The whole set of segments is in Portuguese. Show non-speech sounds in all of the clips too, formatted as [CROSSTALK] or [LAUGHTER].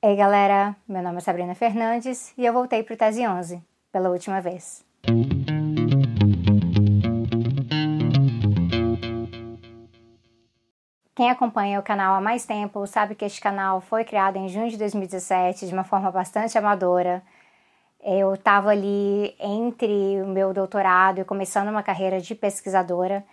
Ei galera, meu nome é Sabrina Fernandes e eu voltei para o Tese 11 pela última vez. Quem acompanha o canal há mais tempo sabe que este canal foi criado em junho de 2017 de uma forma bastante amadora. Eu estava ali entre o meu doutorado e começando uma carreira de pesquisadora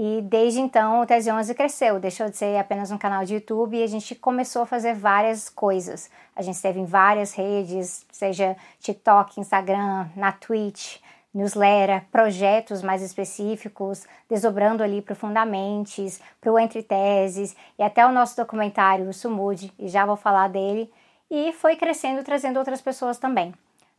e desde então o Tese 11 cresceu, deixou de ser apenas um canal de YouTube e a gente começou a fazer várias coisas. A gente esteve em várias redes, seja TikTok, Instagram, na Twitch, newsletter, projetos mais específicos, desdobrando ali profundamente, para o Entre Teses e até o nosso documentário, o Sumude, e já vou falar dele. E foi crescendo, trazendo outras pessoas também.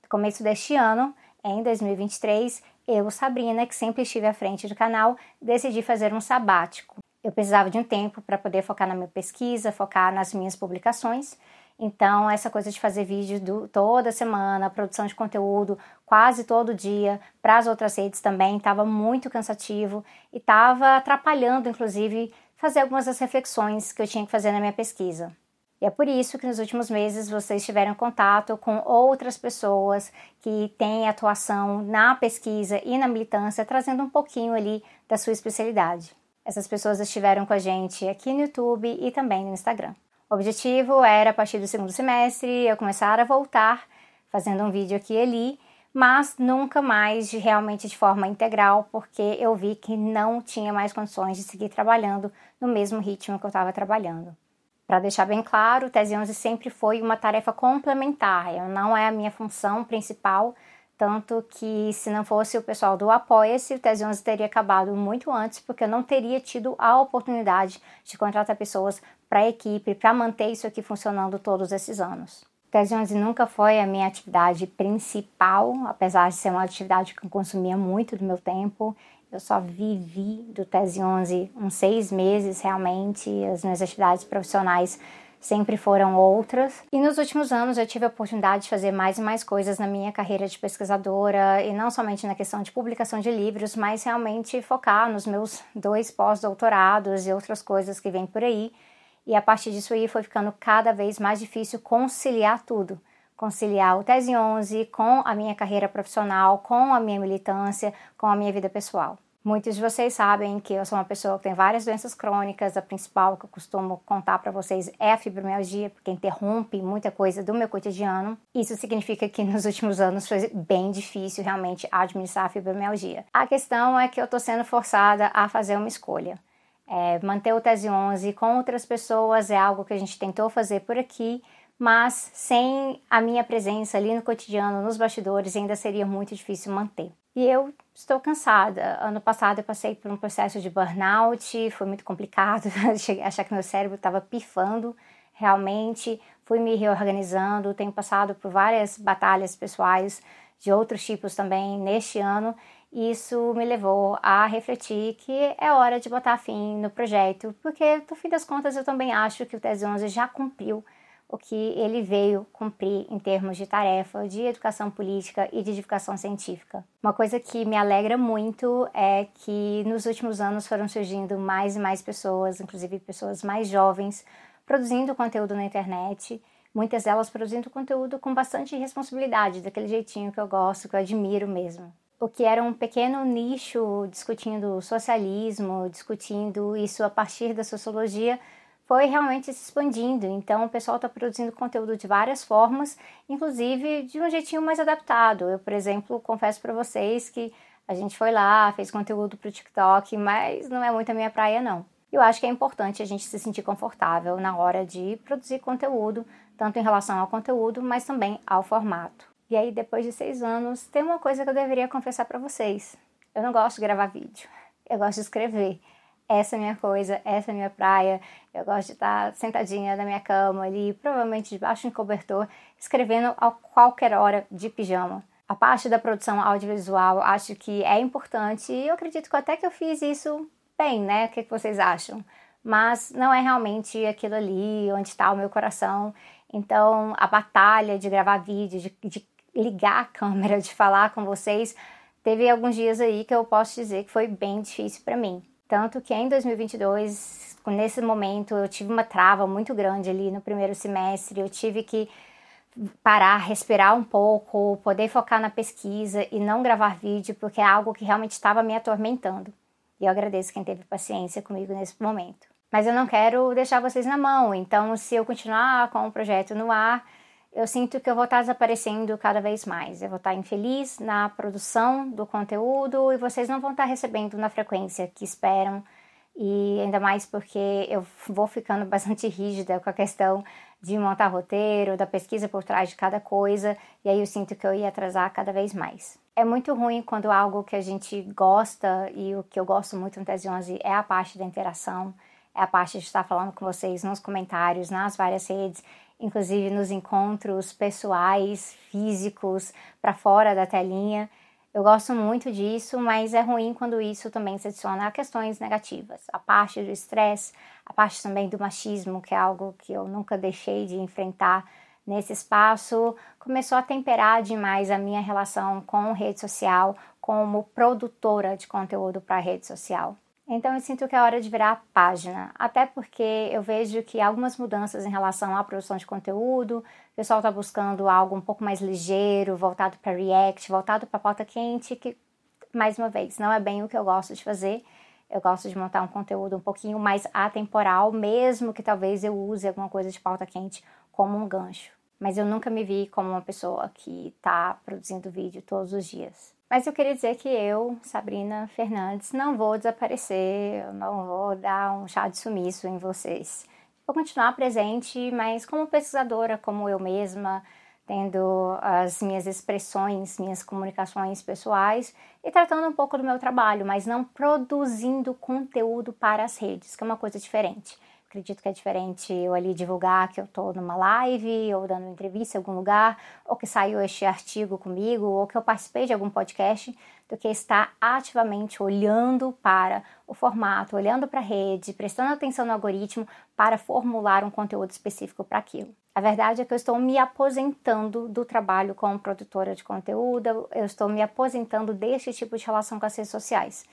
No começo deste ano, em 2023, eu, Sabrina, que sempre estive à frente do canal, decidi fazer um sabático. Eu precisava de um tempo para poder focar na minha pesquisa, focar nas minhas publicações. Então, essa coisa de fazer vídeo do, toda semana, produção de conteúdo quase todo dia, para as outras redes também, estava muito cansativo e estava atrapalhando, inclusive, fazer algumas das reflexões que eu tinha que fazer na minha pesquisa. E é por isso que nos últimos meses vocês tiveram contato com outras pessoas que têm atuação na pesquisa e na militância, trazendo um pouquinho ali da sua especialidade. Essas pessoas estiveram com a gente aqui no YouTube e também no Instagram. O objetivo era, a partir do segundo semestre, eu começar a voltar fazendo um vídeo aqui e ali, mas nunca mais de, realmente de forma integral, porque eu vi que não tinha mais condições de seguir trabalhando no mesmo ritmo que eu estava trabalhando. Para deixar bem claro, o Tese 11 sempre foi uma tarefa complementar, não é a minha função principal, tanto que se não fosse o pessoal do Apoia-se, o Tese 11 teria acabado muito antes, porque eu não teria tido a oportunidade de contratar pessoas para a equipe, para manter isso aqui funcionando todos esses anos. O Tese 11 nunca foi a minha atividade principal, apesar de ser uma atividade que consumia muito do meu tempo. Eu só vivi do Tese 11 uns seis meses realmente. As minhas atividades profissionais sempre foram outras. E nos últimos anos eu tive a oportunidade de fazer mais e mais coisas na minha carreira de pesquisadora, e não somente na questão de publicação de livros, mas realmente focar nos meus dois pós-doutorados e outras coisas que vêm por aí. E a partir disso aí foi ficando cada vez mais difícil conciliar tudo conciliar o Tese 11 com a minha carreira profissional, com a minha militância, com a minha vida pessoal. Muitos de vocês sabem que eu sou uma pessoa que tem várias doenças crônicas. A principal que eu costumo contar para vocês é a fibromialgia, porque interrompe muita coisa do meu cotidiano. Isso significa que nos últimos anos foi bem difícil realmente administrar a fibromialgia. A questão é que eu estou sendo forçada a fazer uma escolha. É, manter o Tese 11 com outras pessoas é algo que a gente tentou fazer por aqui, mas sem a minha presença ali no cotidiano, nos bastidores, ainda seria muito difícil manter. E eu estou cansada. Ano passado eu passei por um processo de burnout, foi muito complicado, [LAUGHS] achar que meu cérebro estava pifando realmente. Fui me reorganizando, tenho passado por várias batalhas pessoais de outros tipos também neste ano. E isso me levou a refletir que é hora de botar fim no projeto, porque no fim das contas eu também acho que o Tese 11 já cumpriu o que ele veio cumprir em termos de tarefa de educação política e de divulgação científica. Uma coisa que me alegra muito é que nos últimos anos foram surgindo mais e mais pessoas, inclusive pessoas mais jovens, produzindo conteúdo na internet, muitas delas produzindo conteúdo com bastante responsabilidade, daquele jeitinho que eu gosto, que eu admiro mesmo. O que era um pequeno nicho discutindo socialismo, discutindo isso a partir da sociologia, foi realmente se expandindo. Então, o pessoal está produzindo conteúdo de várias formas, inclusive de um jeitinho mais adaptado. Eu, por exemplo, confesso para vocês que a gente foi lá, fez conteúdo para o TikTok, mas não é muito a minha praia, não. Eu acho que é importante a gente se sentir confortável na hora de produzir conteúdo, tanto em relação ao conteúdo, mas também ao formato. E aí, depois de seis anos, tem uma coisa que eu deveria confessar para vocês. Eu não gosto de gravar vídeo, eu gosto de escrever essa é a minha coisa, essa é a minha praia. Eu gosto de estar sentadinha na minha cama ali, provavelmente debaixo de um cobertor, escrevendo a qualquer hora de pijama. A parte da produção audiovisual acho que é importante e eu acredito que até que eu fiz isso bem, né? O que, vocês acham? Mas não é realmente aquilo ali onde está o meu coração. Então, a batalha de gravar vídeo, de, de ligar a [LAUGHS] câmera, de falar com vocês, teve alguns dias aí que eu posso dizer que foi bem difícil para mim. Tanto que em 2022, nesse momento, eu tive uma trava muito grande ali no primeiro semestre, eu tive que parar, respirar um pouco, poder focar na pesquisa e não gravar vídeo, porque é algo que realmente estava me atormentando. E eu agradeço quem teve paciência comigo nesse momento. Mas eu não quero deixar vocês na mão, então se eu continuar com o projeto no ar, eu sinto que eu vou estar desaparecendo cada vez mais. Eu vou estar infeliz na produção do conteúdo e vocês não vão estar recebendo na frequência que esperam. E ainda mais porque eu vou ficando [LAUGHS] bastante rígida com a questão de montar roteiro, da pesquisa por trás de cada coisa, e aí eu sinto que eu ia atrasar cada vez mais. É muito ruim quando algo que a gente gosta, e o que eu gosto muito no Tese 11 é a parte da interação, é a parte de estar falando com vocês nos comentários, nas várias redes, inclusive nos encontros pessoais, físicos, para fora da telinha. Eu gosto muito disso, mas é ruim quando isso também se adiciona a questões negativas. A parte do estresse, a parte também do machismo, que é algo que eu nunca deixei de enfrentar nesse espaço, começou a temperar demais a minha relação com rede social como produtora de conteúdo para rede social. Então eu sinto que é hora de virar a página, até porque eu vejo que algumas mudanças em relação à produção de conteúdo, o pessoal está buscando algo um pouco mais ligeiro, voltado para React, voltado para pauta quente, que mais uma vez não é bem o que eu gosto de fazer. Eu gosto de montar um conteúdo um pouquinho mais atemporal, mesmo que talvez eu use alguma coisa de pauta quente como um gancho. Mas eu nunca me vi como uma pessoa que está produzindo vídeo todos os dias. Mas eu queria dizer que eu, Sabrina Fernandes, não vou desaparecer, não vou dar um chá de sumiço em vocês. Vou continuar presente, mas como pesquisadora, como eu mesma, tendo as minhas expressões, minhas comunicações pessoais e tratando um pouco do meu trabalho, mas não produzindo conteúdo para as redes, que é uma coisa diferente. Acredito que é diferente eu ali divulgar que eu estou numa live ou dando entrevista em algum lugar, ou que saiu este artigo comigo, ou que eu participei de algum podcast, do que estar ativamente olhando para o formato, olhando para a rede, prestando atenção no algoritmo para formular um conteúdo específico para aquilo. A verdade é que eu estou me aposentando do trabalho como produtora de conteúdo, eu estou me aposentando deste tipo de relação com as redes sociais.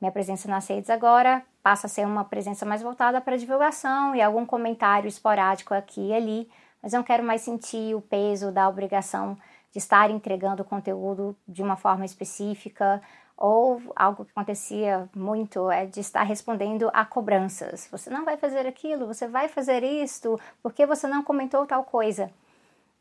Minha presença nas redes agora passa a ser uma presença mais voltada para divulgação e algum comentário esporádico aqui e ali, mas não quero mais sentir o peso da obrigação de estar entregando conteúdo de uma forma específica ou algo que acontecia muito é de estar respondendo a cobranças. Você não vai fazer aquilo, você vai fazer isto, por que você não comentou tal coisa?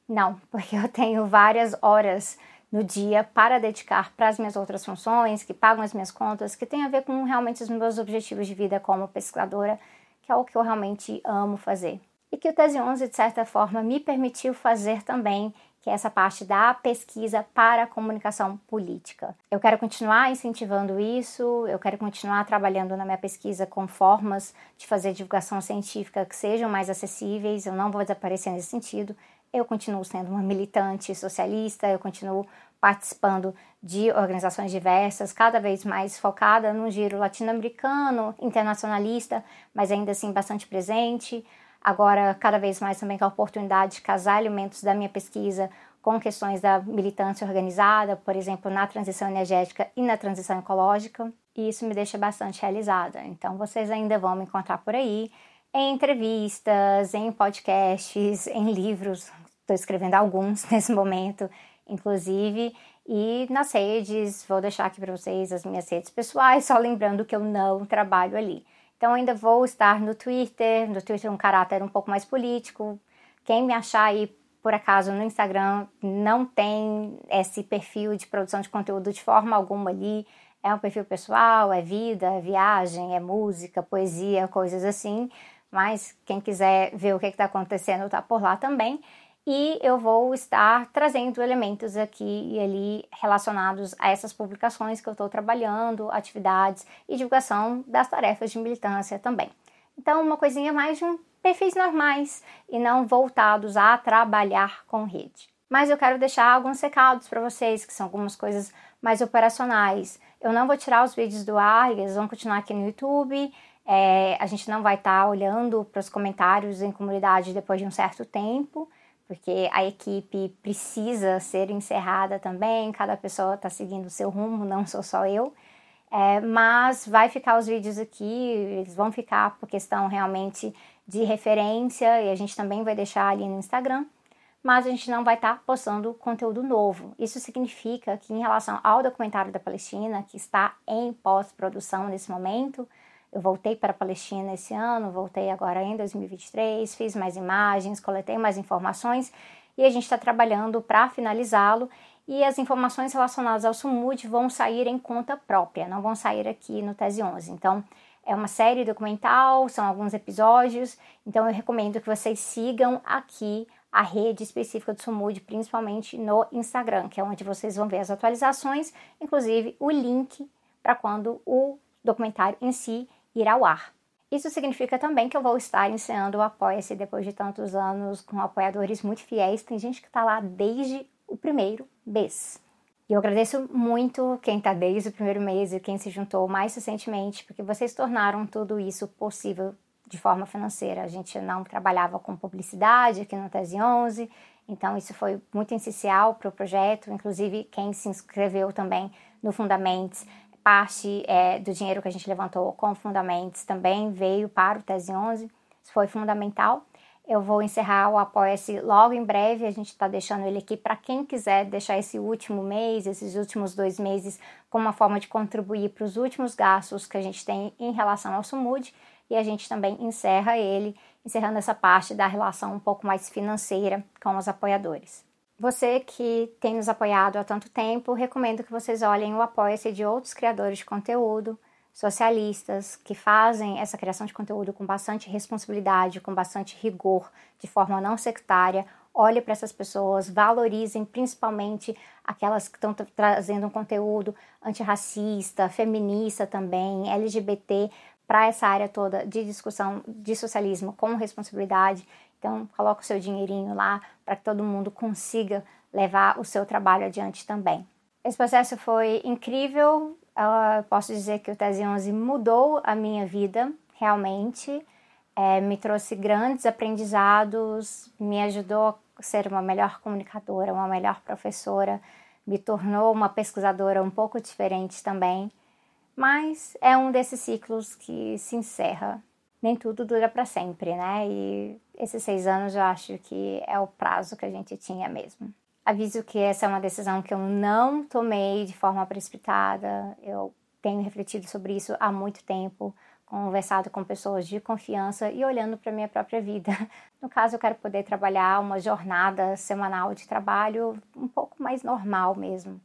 Não, [LAUGHS] porque eu tenho várias horas no dia para dedicar para as minhas outras funções, que pagam as minhas contas, que tem a ver com realmente os meus objetivos de vida como pesquisadora, que é o que eu realmente amo fazer. E que o Tese 11, de certa forma, me permitiu fazer também, que é essa parte da pesquisa para a comunicação política. Eu quero continuar incentivando isso, eu quero continuar trabalhando na minha pesquisa com formas de fazer divulgação científica que sejam mais acessíveis, eu não vou desaparecer nesse sentido, eu continuo sendo uma militante socialista, eu continuo participando de organizações diversas, cada vez mais focada no giro latino-americano, internacionalista, mas ainda assim bastante presente. Agora, cada vez mais também com a oportunidade de casar elementos da minha pesquisa com questões da militância organizada, por exemplo, na transição energética e na transição ecológica, e isso me deixa bastante realizada. Então, vocês ainda vão me encontrar por aí em entrevistas, em podcasts, em livros. Estou escrevendo alguns [LAUGHS] nesse momento, inclusive. E nas redes, vou deixar aqui para vocês as minhas redes pessoais, só lembrando que eu não trabalho ali. Então, ainda vou estar no Twitter, no Twitter um caráter um pouco mais político. Quem me achar aí, por acaso, no Instagram, não tem esse perfil de produção de conteúdo de forma alguma ali. É um perfil pessoal, é vida, é viagem, é música, poesia, coisas assim mas quem quiser ver o que está acontecendo está por lá também. E eu vou estar trazendo elementos aqui e ali relacionados a essas publicações que eu estou trabalhando, atividades e divulgação das tarefas de militância também. Então, uma coisinha mais de um perfis normais e não voltados a trabalhar com rede. Mas eu quero deixar alguns recados para vocês, que são algumas coisas mais operacionais. Eu não vou tirar os vídeos do ar, eles vão continuar aqui no YouTube. É, a gente não vai estar tá olhando para os comentários em comunidade depois de um certo tempo, porque a equipe precisa ser encerrada também, cada pessoa está seguindo o seu rumo, não sou só eu. É, mas vai ficar os vídeos aqui, eles vão ficar por questão realmente de referência e a gente também vai deixar ali no Instagram, mas a gente não vai estar tá postando conteúdo novo. Isso significa que em relação ao documentário da Palestina, que está em pós-produção nesse momento, eu voltei para a Palestina esse ano, voltei agora em 2023, fiz mais imagens, coletei mais informações e a gente está trabalhando para finalizá-lo. E as informações relacionadas ao SUMUD vão sair em conta própria, não vão sair aqui no Tese 11. Então, é uma série documental, são alguns episódios, então eu recomendo que vocês sigam aqui a rede específica do SUMUD, principalmente no Instagram, que é onde vocês vão ver as atualizações, inclusive o link para quando o documentário em si irá ao ar. Isso significa também que eu vou estar iniciando o Apoia-se depois de tantos anos com apoiadores muito fiéis. Tem gente que está lá desde o primeiro mês. E eu agradeço muito quem está desde o primeiro mês e quem se juntou mais recentemente, porque vocês tornaram tudo isso possível de forma financeira. A gente não trabalhava com publicidade aqui no Tese 11, então isso foi muito essencial para o projeto. Inclusive, quem se inscreveu também no Fundamentos parte é, do dinheiro que a gente levantou com Fundamentos também veio para o Tese 11. Isso foi fundamental. Eu vou encerrar o Apoia-se logo em breve. A gente está deixando ele aqui para quem quiser deixar esse último mês, esses últimos dois meses, como uma forma de contribuir para os últimos gastos que a gente tem em relação ao SUMUD. E a gente também encerra ele, encerrando essa parte da relação um pouco mais financeira com os apoiadores. Você que tem nos apoiado há tanto tempo, recomendo que vocês olhem o apoia-se de outros criadores de conteúdo, socialistas, que fazem essa criação de conteúdo com bastante responsabilidade, com bastante rigor, de forma não sectária. Olhe para essas pessoas, valorizem principalmente aquelas que estão trazendo um conteúdo antirracista, feminista também, LGBT, para essa área toda de discussão de socialismo com responsabilidade. Então, coloque o seu dinheirinho lá para que todo mundo consiga levar o seu trabalho adiante também. Esse processo foi incrível. Eu posso dizer que o Tese 11 mudou a minha vida, realmente. É, me trouxe grandes aprendizados, me ajudou a ser uma melhor comunicadora, uma melhor professora, me tornou uma pesquisadora um pouco diferente também. Mas é um desses ciclos que se encerra nem tudo dura para sempre, né? E esses seis anos eu acho que é o prazo que a gente tinha mesmo. Aviso que essa é uma decisão que eu não tomei de forma precipitada. Eu tenho refletido sobre isso há muito tempo, conversado com pessoas de confiança e olhando para minha própria vida. [LAUGHS] No caso, eu quero poder trabalhar uma jornada semanal de trabalho um pouco mais normal mesmo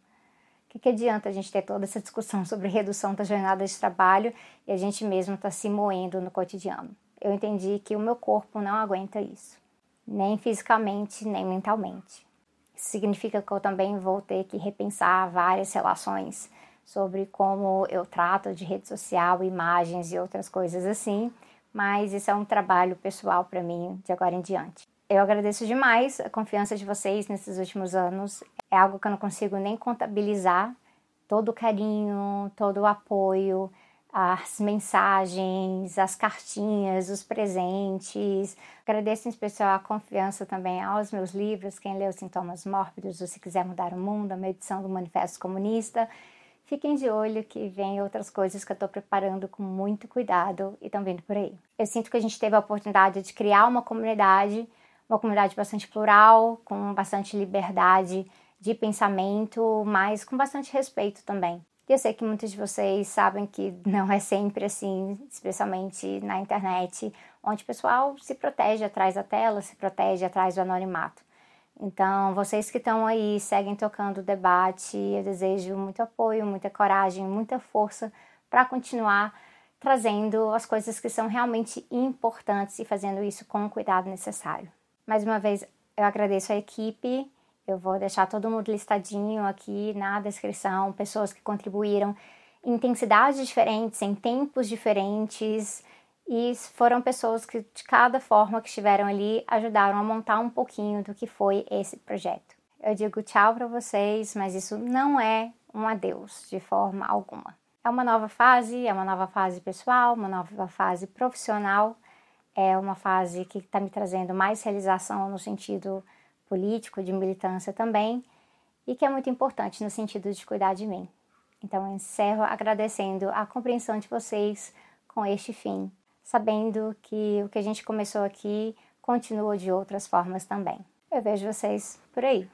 que, que adianta a gente ter toda essa discussão sobre redução da jornada de trabalho e a gente mesmo está se moendo no cotidiano? Eu entendi que o meu corpo não aguenta isso, nem fisicamente, nem mentalmente. Isso significa que eu também vou ter que repensar várias relações sobre como eu trato de rede social, imagens e outras coisas assim, mas isso é um trabalho pessoal para mim de agora em diante. Eu agradeço demais a confiança de vocês nesses últimos anos. É algo que eu não consigo nem contabilizar. Todo o carinho, todo o apoio, as mensagens, as cartinhas, os presentes. Agradeço em especial a confiança também aos meus livros, quem leu Sintomas Mórbidos ou Se Quiser Mudar o Mundo, a minha edição do Manifesto Comunista. Fiquem de olho que vem outras coisas que eu estou preparando com muito cuidado e estão vindo por aí. Eu sinto que a gente teve a oportunidade de criar uma comunidade uma comunidade bastante plural, com bastante liberdade de pensamento, mas com bastante respeito também. Eu sei que muitos de vocês sabem que não é sempre assim, especialmente na internet, onde o pessoal se protege atrás da tela, se protege atrás do anonimato. Então, vocês que estão aí, seguem tocando o debate, eu desejo muito apoio, muita coragem, muita força para continuar trazendo as coisas que são realmente importantes e fazendo isso com o cuidado necessário. Mais uma vez, eu agradeço a equipe. Eu vou deixar todo mundo listadinho aqui na descrição, pessoas que contribuíram em intensidades diferentes, em tempos diferentes, e foram pessoas que, de cada forma que estiveram ali, ajudaram a montar um pouquinho do que foi esse projeto. Eu digo tchau para vocês, mas isso não é um adeus de forma alguma. É uma nova fase, é uma nova fase pessoal, uma nova fase profissional é uma fase que está me trazendo mais realização no sentido político, de militância também, e que é muito importante no sentido de cuidar de mim. Então eu encerro agradecendo a compreensão de vocês com este fim, sabendo que o que a gente começou aqui continua de outras formas também. Eu vejo vocês por aí.